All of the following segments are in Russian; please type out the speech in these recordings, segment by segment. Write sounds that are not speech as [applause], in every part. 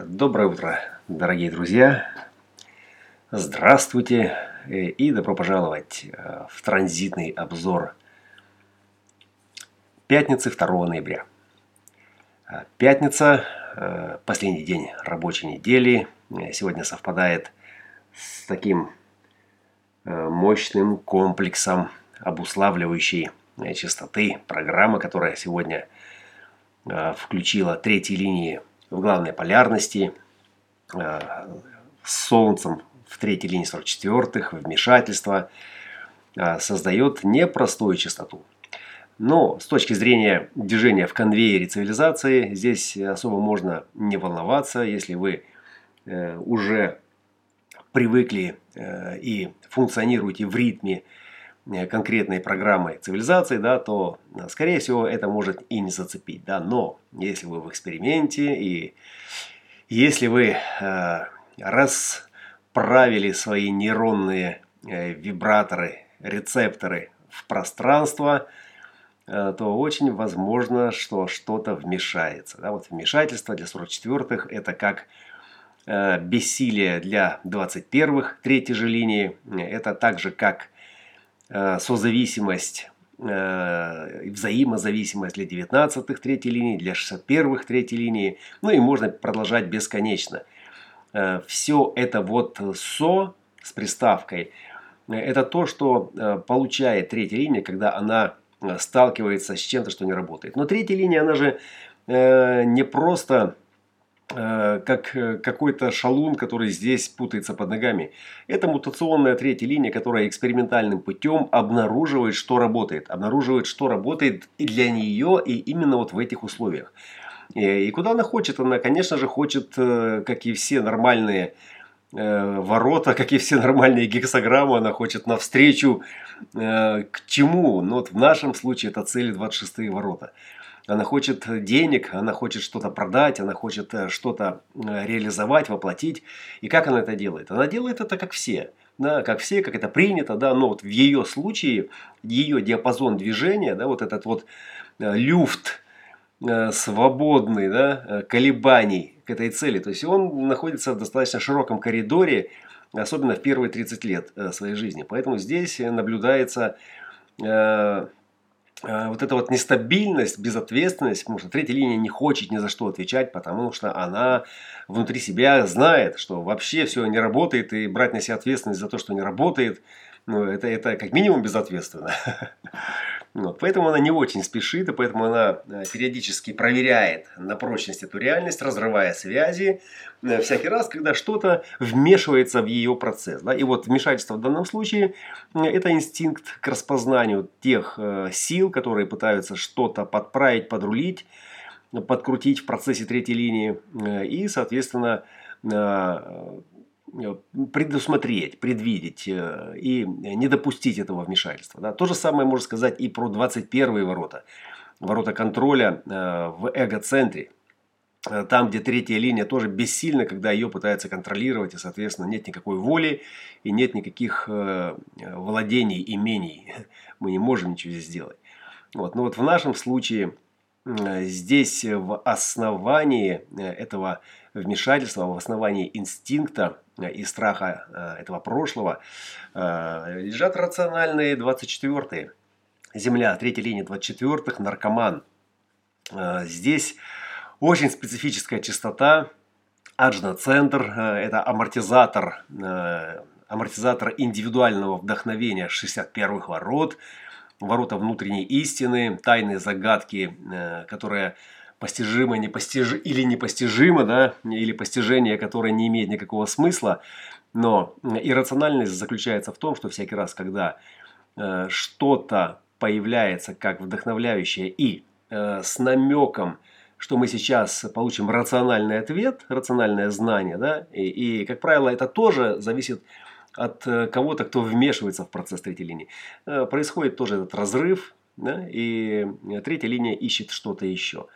Доброе утро, дорогие друзья! Здравствуйте и добро пожаловать э, в транзитный обзор пятницы 2 ноября. Э, пятница, э, последний день рабочей недели, сегодня совпадает с таким мощным комплексом обуславливающей частоты программы, которая сегодня включила третьи линии в главной полярности, э, с Солнцем в третьей линии 44-х, вмешательство, э, создает непростую частоту. Но с точки зрения движения в конвейере цивилизации, здесь особо можно не волноваться, если вы э, уже привыкли и функционируете в ритме конкретной программы цивилизации, да, то, скорее всего, это может и не зацепить. Да. Но если вы в эксперименте и если вы э, расправили свои нейронные э, вибраторы, рецепторы в пространство, э, то очень возможно, что что-то вмешается. Да. Вот вмешательство для 44-х это как э, бессилие для 21-х третьей же линии. Это также как Э, созависимость, э, взаимозависимость для 19-х третьей линии, для 61-х третьей линии. Ну и можно продолжать бесконечно. Э, Все это вот со с приставкой, это то, что получает третья линия, когда она сталкивается с чем-то, что не работает. Но третья линия, она же не просто Э, как э, какой-то шалун, который здесь путается под ногами. Это мутационная третья линия, которая экспериментальным путем обнаруживает, что работает. Обнаруживает, что работает и для нее, и именно вот в этих условиях. И куда она хочет? Она, конечно же, хочет, э, как и все нормальные ворота, [laughs] как и все нормальные гексограммы, она хочет навстречу к чему? Но вот в нашем случае это цели 26 ворота. Она хочет денег, она хочет что-то продать, она хочет э, что-то э, реализовать, воплотить. И как она это делает? Она делает это как все. Да, как все, как это принято, да, но вот в ее случае, ее диапазон движения, да, вот этот вот э, люфт свободный, да, колебаний к этой цели. То есть он находится в достаточно широком коридоре, особенно в первые 30 лет своей жизни. Поэтому здесь наблюдается Э, вот эта вот нестабильность, безответственность, потому что третья линия не хочет ни за что отвечать, потому что она внутри себя знает, что вообще все не работает, и брать на себя ответственность за то, что не работает, ну, это, это как минимум безответственно. [laughs] Вот, поэтому она не очень спешит, и поэтому она э, периодически проверяет на прочность эту реальность, разрывая связи э, всякий раз, когда что-то вмешивается в ее процесс. Да? И вот вмешательство в данном случае э, это инстинкт к распознанию тех сил, которые пытаются что-то подправить, подрулить, подкрутить в процессе третьей линии и, соответственно, предусмотреть, предвидеть э, и не допустить этого вмешательства. Да. То же самое можно сказать и про 21 ворота. Ворота контроля э, в эго-центре. Там, где третья линия тоже бессильна, когда ее пытаются контролировать, и, соответственно, нет никакой воли и нет никаких владений, имений. [laughs] Мы не можем ничего здесь сделать. Вот. Но вот в нашем случае здесь в основании этого вмешательства, в основании инстинкта Э, и страха э, этого прошлого, э, лежат рациональные 24-е. Земля, третья линия 24-х, наркоман. Здесь очень специфическая частота, аджна-центр, это амортизатор, амортизатор индивидуального вдохновения 61-х ворот, ворота внутренней истины, тайные загадки, которые постижимо, непостиж... или непостижимо, да, или постижение, которое не имеет никакого смысла. Но иррациональность заключается в том, что всякий раз, когда э, что-то появляется как вдохновляющее и э, с намеком, что мы сейчас получим рациональный ответ, рациональное знание, да, и, и как правило, это тоже зависит от э, кого-то, кто вмешивается в процесс третьей линии. Э, происходит тоже этот разрыв, да, и третья линия ищет что-то еще.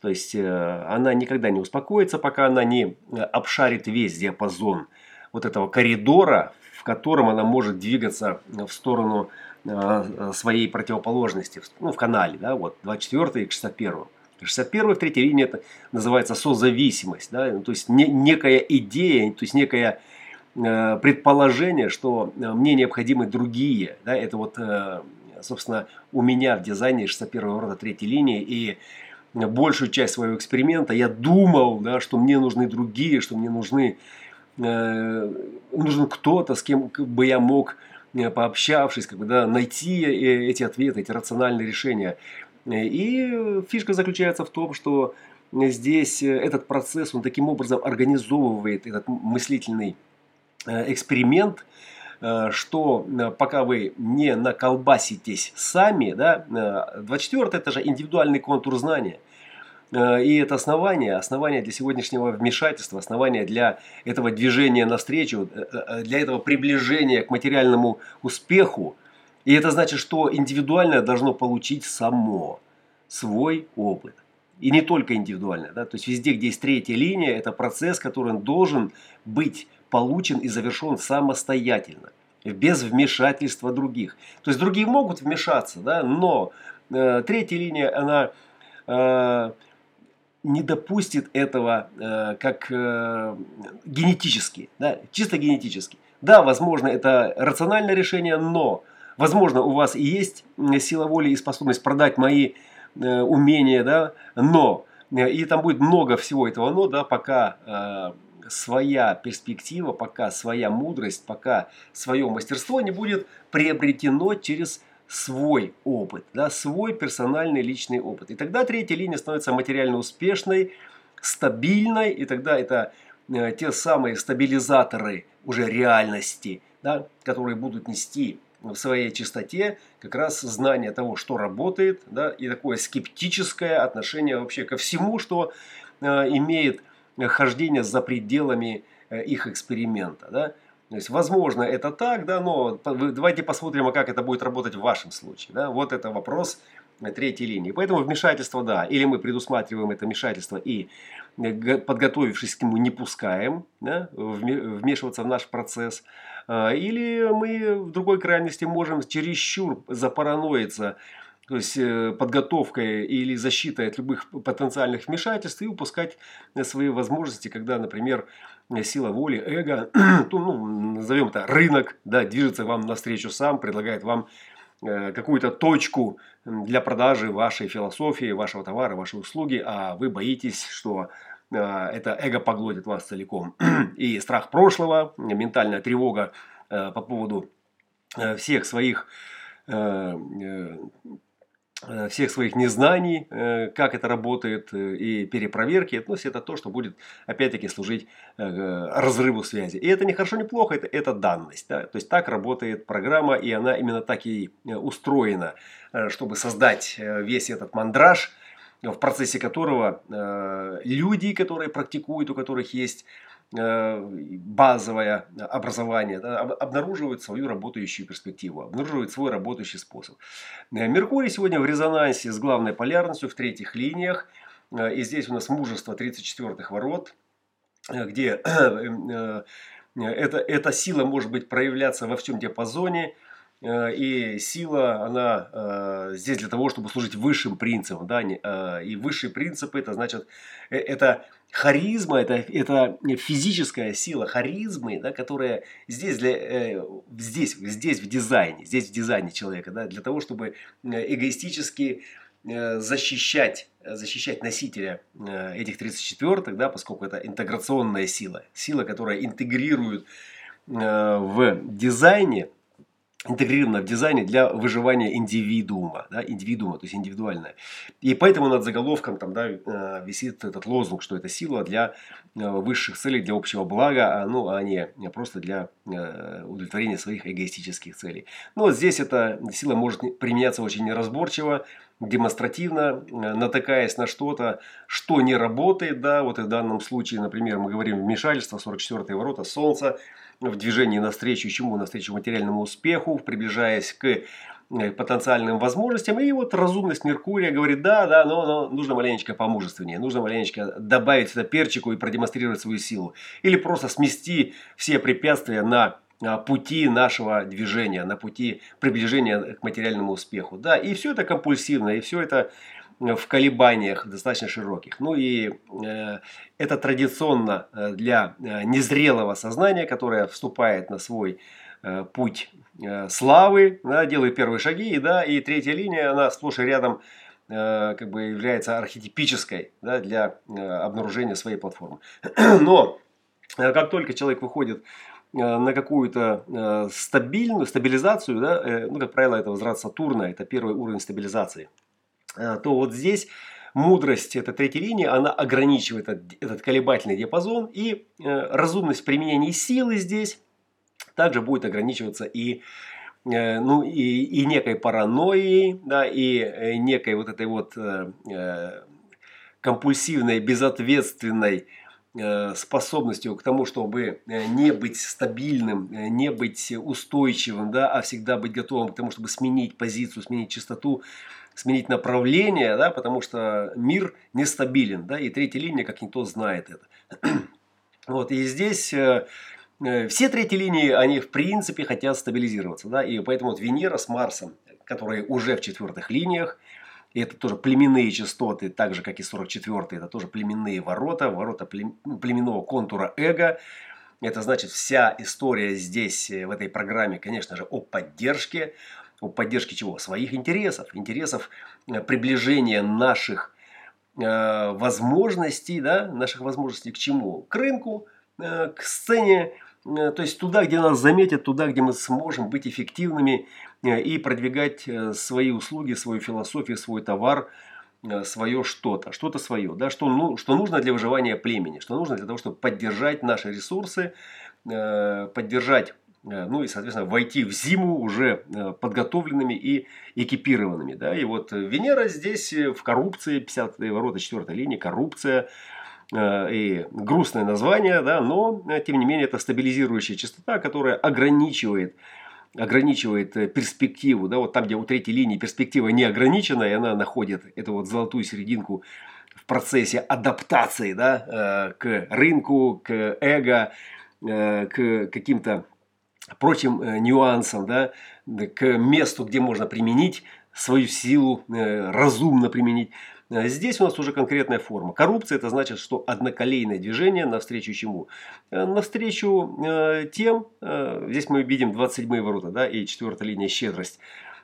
То есть э, она никогда не успокоится, пока она не э, обшарит весь диапазон вот этого коридора, в котором она может двигаться в сторону э, своей противоположности, ну, в канале, да, вот, 24 к 61. 61 в третьей линии это называется созависимость, да, то есть не, некая идея, то есть некое э, предположение, что э, мне необходимы другие, да, это вот, э, собственно, у меня в дизайне 61 рода третьей линии, и большую часть своего эксперимента я думал, да, что мне нужны другие, что мне нужны, э, нужен кто-то, с кем бы я мог, э, пообщавшись, как бы, да, найти э, эти ответы, эти рациональные решения. И фишка заключается в том, что здесь этот процесс, он таким образом организовывает этот мыслительный эксперимент, что пока вы не наколбаситесь сами, да, 24 это же индивидуальный контур знания. И это основание, основание для сегодняшнего вмешательства, основание для этого движения навстречу, для этого приближения к материальному успеху, и это значит, что индивидуальное должно получить само свой опыт. И не только индивидуально. Да? То есть везде, где есть третья линия, это процесс, который должен быть получен и завершен самостоятельно, без вмешательства других. То есть другие могут вмешаться, да? но э, третья линия, она э, не допустит этого э, как э, генетически, да? чисто генетически. Да, возможно, это рациональное решение, но Возможно, у вас и есть сила воли и способность продать мои э, умения, да, но, э, и там будет много всего этого но, да, пока э, своя перспектива, пока своя мудрость, пока свое мастерство не будет приобретено через свой опыт, да, свой персональный личный опыт. И тогда третья линия становится материально успешной, стабильной, и тогда это э, те самые стабилизаторы уже реальности, да, которые будут нести в своей чистоте как раз знание того, что работает, да, и такое скептическое отношение вообще ко всему, что э, имеет хождение за пределами э, их эксперимента. Да. То есть, возможно, это так, да, но давайте посмотрим, а как это будет работать в вашем случае. Да. Вот это вопрос третьей линии. Поэтому вмешательство, да, или мы предусматриваем это вмешательство и, э, подготовившись к нему, не пускаем да, вмешиваться в наш процесс, или мы в другой крайности можем чересчур запараноиться, то есть э, подготовкой или защитой от любых потенциальных вмешательств и упускать свои возможности, когда, например, сила воли, эго, [clears throat] ну, назовем это рынок, да, движется вам навстречу сам, предлагает вам Э, какую-то точку для продажи вашей философии, вашего товара, вашей услуги, а вы боитесь, что э, это эго поглотит вас целиком. [clears throat] И страх прошлого, ментальная тревога э, по поводу всех своих Э, всех своих незнаний, э, как это работает, э, и перепроверки, ну, это то, что будет, опять-таки, служить разрыву связи. И это не хорошо, не плохо, это, это данность. Да? То есть так работает программа, и она именно так и устроена, чтобы создать весь этот мандраж, в процессе которого люди, которые практикуют, у которых есть Э, базовое образование, да, обнаруживают свою работающую перспективу, обнаруживают свой работающий способ. Э, Меркурий сегодня в резонансе с главной полярностью в третьих линиях. Э, и здесь у нас мужество 34-х ворот, где [clears throat] эта, эта сила может быть проявляться во всем диапазоне – Э, и сила, она э, здесь для того, чтобы служить высшим принципам. Да? Э, и высшие принципы, это значит, это харизма, это, это физическая сила харизмы, да, которая здесь, для, здесь, здесь в дизайне, здесь в дизайне человека, да, для того, чтобы эгоистически защищать, защищать носителя этих 34-х, да, поскольку это интеграционная сила, сила, которая интегрирует в дизайне интегрировано в дизайне для выживания индивидуума, да, индивидуума, то есть индивидуальное. И поэтому над заголовком там, да, э, висит этот лозунг, что это сила для э, высших целей, для общего блага, а, ну, а не просто для э, удовлетворения своих эгоистических целей. Но вот здесь эта сила может применяться очень неразборчиво, демонстративно, натыкаясь на что-то, что не работает, да, вот в данном случае, например, мы говорим вмешательство, 44-е ворота, Солнца, в движении навстречу чему? Навстречу материальному успеху, приближаясь к э, потенциальным возможностям. И вот разумность Меркурия говорит, да, да, но, но нужно маленечко помужественнее, нужно маленечко добавить это перчику и продемонстрировать свою силу. Или просто смести все препятствия на а, пути нашего движения, на пути приближения к материальному успеху. Да, и все это компульсивно, и все это в колебаниях достаточно широких. Ну и э, это традиционно э, для э, незрелого сознания, которое вступает на свой э, путь э, славы, да, делает первые шаги, да, и третья линия, она сплошь и рядом э, как бы является архетипической да, для э, обнаружения своей платформы. [clears throat] Но э, как только человек выходит Э, на какую-то э, стабильную стабилизацию, да, э, ну, как правило, это возврат Сатурна, это первый уровень стабилизации, то вот здесь мудрость этой третьей линии, она ограничивает этот, этот колебательный диапазон, и разумность применения силы здесь также будет ограничиваться и ну, и, и некой паранойей, да, и некой вот этой вот э, компульсивной, безответственной Э, способностью к тому, чтобы э, не быть стабильным, э, не быть устойчивым, да, а всегда быть готовым к тому, чтобы сменить позицию, сменить частоту, сменить направление, да, потому что мир нестабилен, да, и третья линия, как никто знает это. [clears throat] Вот, и здесь все третьи линии, они в принципе хотят стабилизироваться, да, и поэтому вот Венера с Марсом, которые уже в четвертых линиях, и это тоже племенные частоты, так же, как и 44-й, это тоже племенные ворота, ворота ну, племенного контура эго. Это значит, вся история здесь, э, в этой программе, конечно же, о поддержке. О поддержке чего? Своих интересов. Интересов э, приближения наших э, возможностей, да, наших возможностей к чему? К рынку, э, к сцене, Э, то есть туда, где нас заметят, туда, где мы сможем быть эффективными э, и продвигать э, свои услуги, свою философию, свой товар, свое что-то, что-то свое, да, что, ну, что нужно для выживания племени, что нужно для того, чтобы поддержать наши ресурсы, поддержать, ну и, соответственно, войти в зиму уже подготовленными и экипированными. Да. И вот Венера здесь в коррупции, 50 ворота 4 линии, коррупция, Э, и грустное название, да, но э, тем не менее это стабилизирующая частота, которая ограничивает ограничивает э, перспективу, да, вот там, где у третьей линии перспектива не ограничена, и она находит эту вот золотую серединку в процессе адаптации, да, к рынку, к эго, к каким-то прочим нюансам, да, к месту, где можно применить свою силу, разумно применить. Э, здесь у нас уже конкретная форма. Коррупция это значит, что одноколейное движение навстречу чему? Э, навстречу э, тем, здесь мы видим 27 ворота да, и 4 линия щедрость,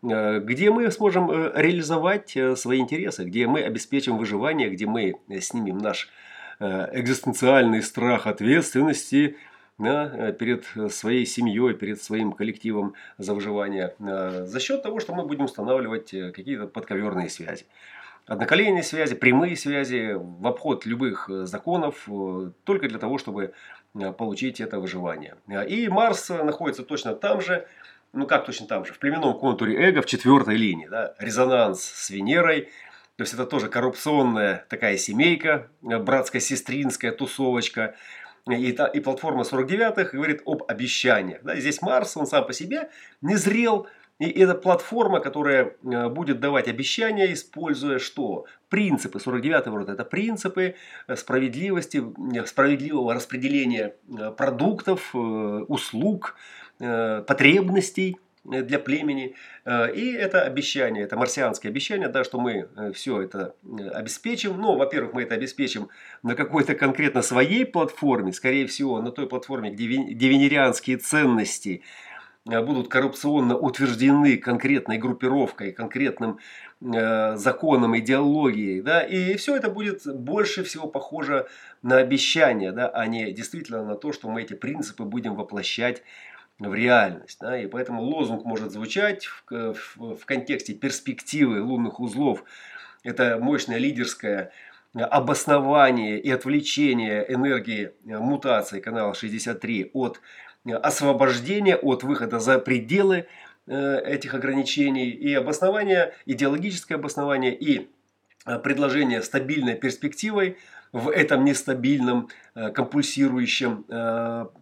где мы сможем реализовать свои интересы, где мы обеспечим выживание, где мы снимем наш экзистенциальный страх ответственности да, перед своей семьей, перед своим коллективом за выживание, за счет того, что мы будем устанавливать какие-то подковерные связи. Одноколейные связи, прямые связи в обход любых э, законов, э, только для того, чтобы э, получить это выживание. И Марс находится точно там же, ну как точно там же, в племенном контуре эго в четвертой линии. Да, резонанс с Венерой, то есть это тоже коррупционная такая семейка, братско-сестринская тусовочка. И, та, и платформа 49-х говорит об обещаниях. Да, здесь Марс, он сам по себе не зрел, и это платформа, которая э, будет давать обещания, используя что? Принципы. 49 ворота – это принципы э, справедливости, э, справедливого распределения продуктов, услуг, потребностей для племени. И это обещание, это марсианское обещание, да, что мы все это обеспечим. Ну, во-первых, мы это обеспечим на какой-то конкретно своей платформе, скорее всего, на той платформе, где, венерианские ценности – Э, будут коррупционно утверждены конкретной группировкой, конкретным э, законом, идеологией, да, и все это будет больше всего похоже на обещание, да, а не действительно на то, что мы эти принципы будем воплощать в реальность. Да, и поэтому лозунг может звучать в, в, в контексте перспективы лунных узлов. Это мощное лидерское обоснование и отвлечение энергии мутации канала 63 от освобождение от выхода за пределы э, этих ограничений и обоснование, идеологическое обоснование и э, предложение стабильной перспективой в этом нестабильном, э, компульсирующем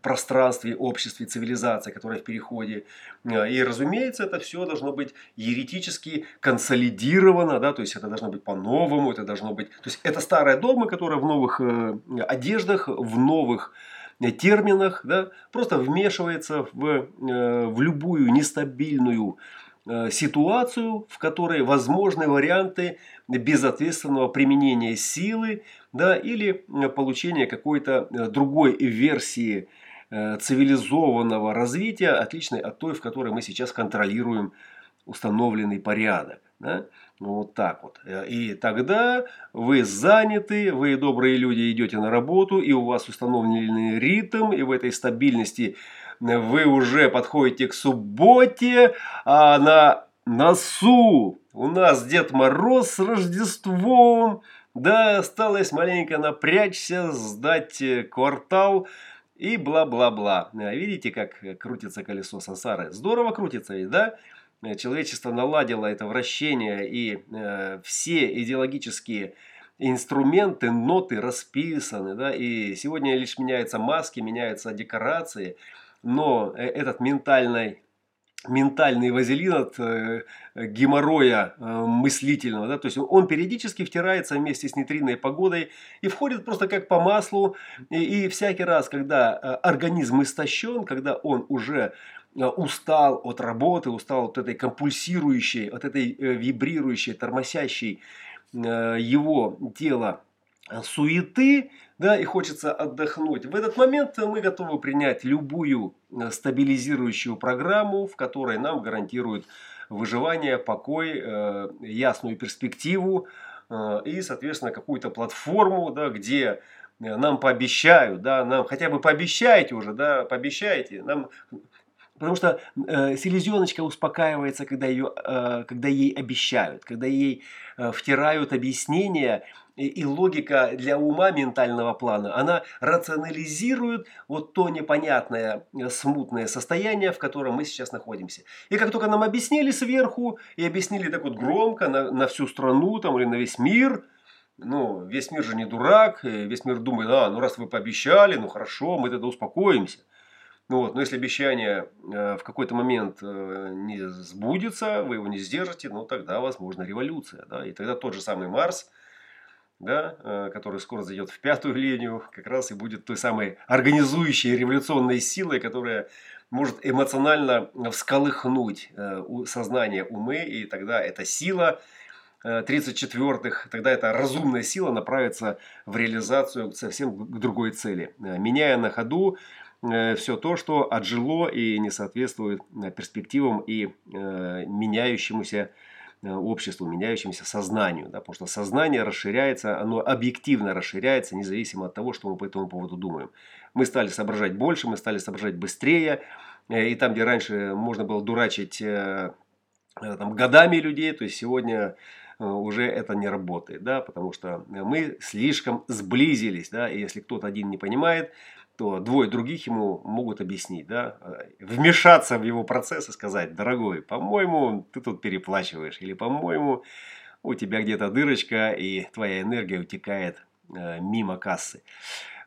пространстве, обществе, цивилизации, которая в переходе. И, разумеется, это все должно быть еретически консолидировано, да, то есть это должно быть по-новому, это должно быть... То есть это старая догма, которая в новых одеждах, в новых терминах, да, просто вмешивается в, э, в любую нестабильную э, ситуацию, в которой возможны варианты безответственного применения силы да, или получения какой-то другой версии цивилизованного развития, отличной от той, в которой мы сейчас контролируем установленный порядок. Да? Вот так вот. И тогда вы заняты, вы добрые люди идете на работу, и у вас установленный ритм, и в этой стабильности вы уже подходите к субботе, а на носу у нас Дед Мороз с Рождеством, да, осталось маленько напрячься, сдать квартал и бла-бла-бла. Видите, как крутится колесо сансары? Здорово крутится ведь, да? Человечество наладило это вращение, и э, все идеологические инструменты, ноты расписаны, да, и сегодня лишь меняются маски, меняются декорации – но э, этот ментальный ментальный вазелин от э, геморроя э, мыслительного, да, то есть он периодически втирается вместе с нейтринной погодой и входит просто как по маслу, и, и всякий раз, когда организм истощен, когда он уже устал от работы, устал от этой компульсирующей, от этой вибрирующей, тормозящей э, его тело Э, суеты, да, и хочется отдохнуть. В этот момент мы готовы принять любую э, стабилизирующую программу, в которой нам гарантируют выживание, покой, э, ясную перспективу и, соответственно, какую-то платформу, да, где нам пообещают, да, нам хотя бы пообещайте уже, да, пообещайте, нам Потому что э, селезеночка успокаивается, когда, ее, э, когда ей обещают, когда ей э, втирают объяснения и, и логика для ума ментального плана, она рационализирует вот то непонятное, э, смутное состояние, в котором мы сейчас находимся. И как только нам объяснили сверху, и объяснили так вот громко на, на всю страну там, или на весь мир, ну, весь мир же не дурак, весь мир думает, а, ну раз вы пообещали, ну хорошо, мы тогда успокоимся. Ну вот, но если обещание э, в какой-то момент э, не сбудется, вы его не сдержите, ну тогда возможна революция. Да? И тогда тот же самый Марс, да, э, который скоро зайдет в пятую линию, как раз и будет той самой организующей революционной силой, которая может эмоционально всколыхнуть сознание умы, и тогда эта сила 34-х, тогда эта разумная сила направится в реализацию совсем к другой цели, меняя на ходу Э, все то, что отжило и не соответствует э, перспективам и э, меняющемуся обществу, меняющемуся сознанию. Да, потому что сознание расширяется, оно объективно расширяется, независимо от того, что мы по этому поводу думаем. Мы стали соображать больше, мы стали соображать быстрее. И там, где раньше можно было дурачить там, годами людей, то есть сегодня уже это не работает, да, потому что мы слишком сблизились, да, и если кто-то один не понимает, то двое других ему могут объяснить, да, вмешаться в его процесс и сказать, дорогой, по-моему, ты тут переплачиваешь, или по-моему, у тебя где-то дырочка, и твоя энергия утекает э, мимо кассы.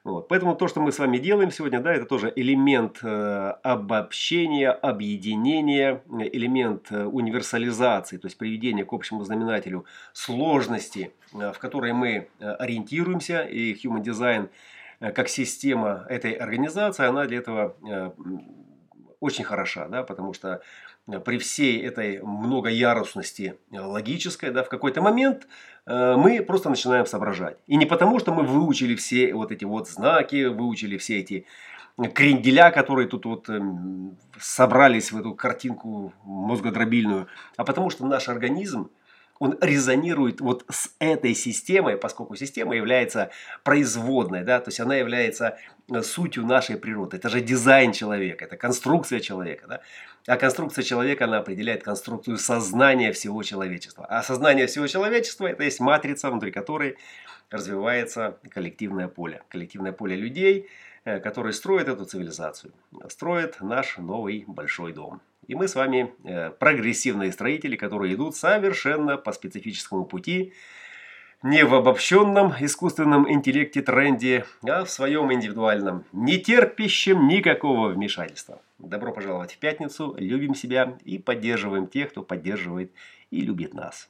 Вот. Поэтому то, что мы с вами делаем сегодня, да, это тоже элемент э, обобщения, объединения, элемент э, универсализации, то есть приведения к общему знаменателю сложности, э, в которой мы э, ориентируемся, и Human Design – Э, как система этой организации, она для этого э, очень хороша, да, потому что э, при всей этой многоярусности логической, да, в какой-то момент мы просто начинаем соображать. И не потому, что мы выучили все вот эти вот знаки, выучили все эти кренделя, которые тут вот эм, собрались в эту картинку мозгодробильную, а потому что наш организм он резонирует вот с этой системой, поскольку система является производной, да, то есть она является э, сутью нашей природы. Это же дизайн человека, это конструкция человека. Да? А конструкция человека, она определяет конструкцию сознания всего человечества. А сознание всего человечества – это есть матрица, внутри которой развивается коллективное поле. Коллективное поле людей, э, которые строят эту цивилизацию, строят наш новый большой дом. И мы с вами э, прогрессивные строители, которые идут совершенно по специфическому пути, не в обобщенном искусственном интеллекте тренде, а в своем индивидуальном, не терпящем никакого вмешательства. Добро пожаловать в пятницу, любим себя и поддерживаем тех, кто поддерживает и любит нас.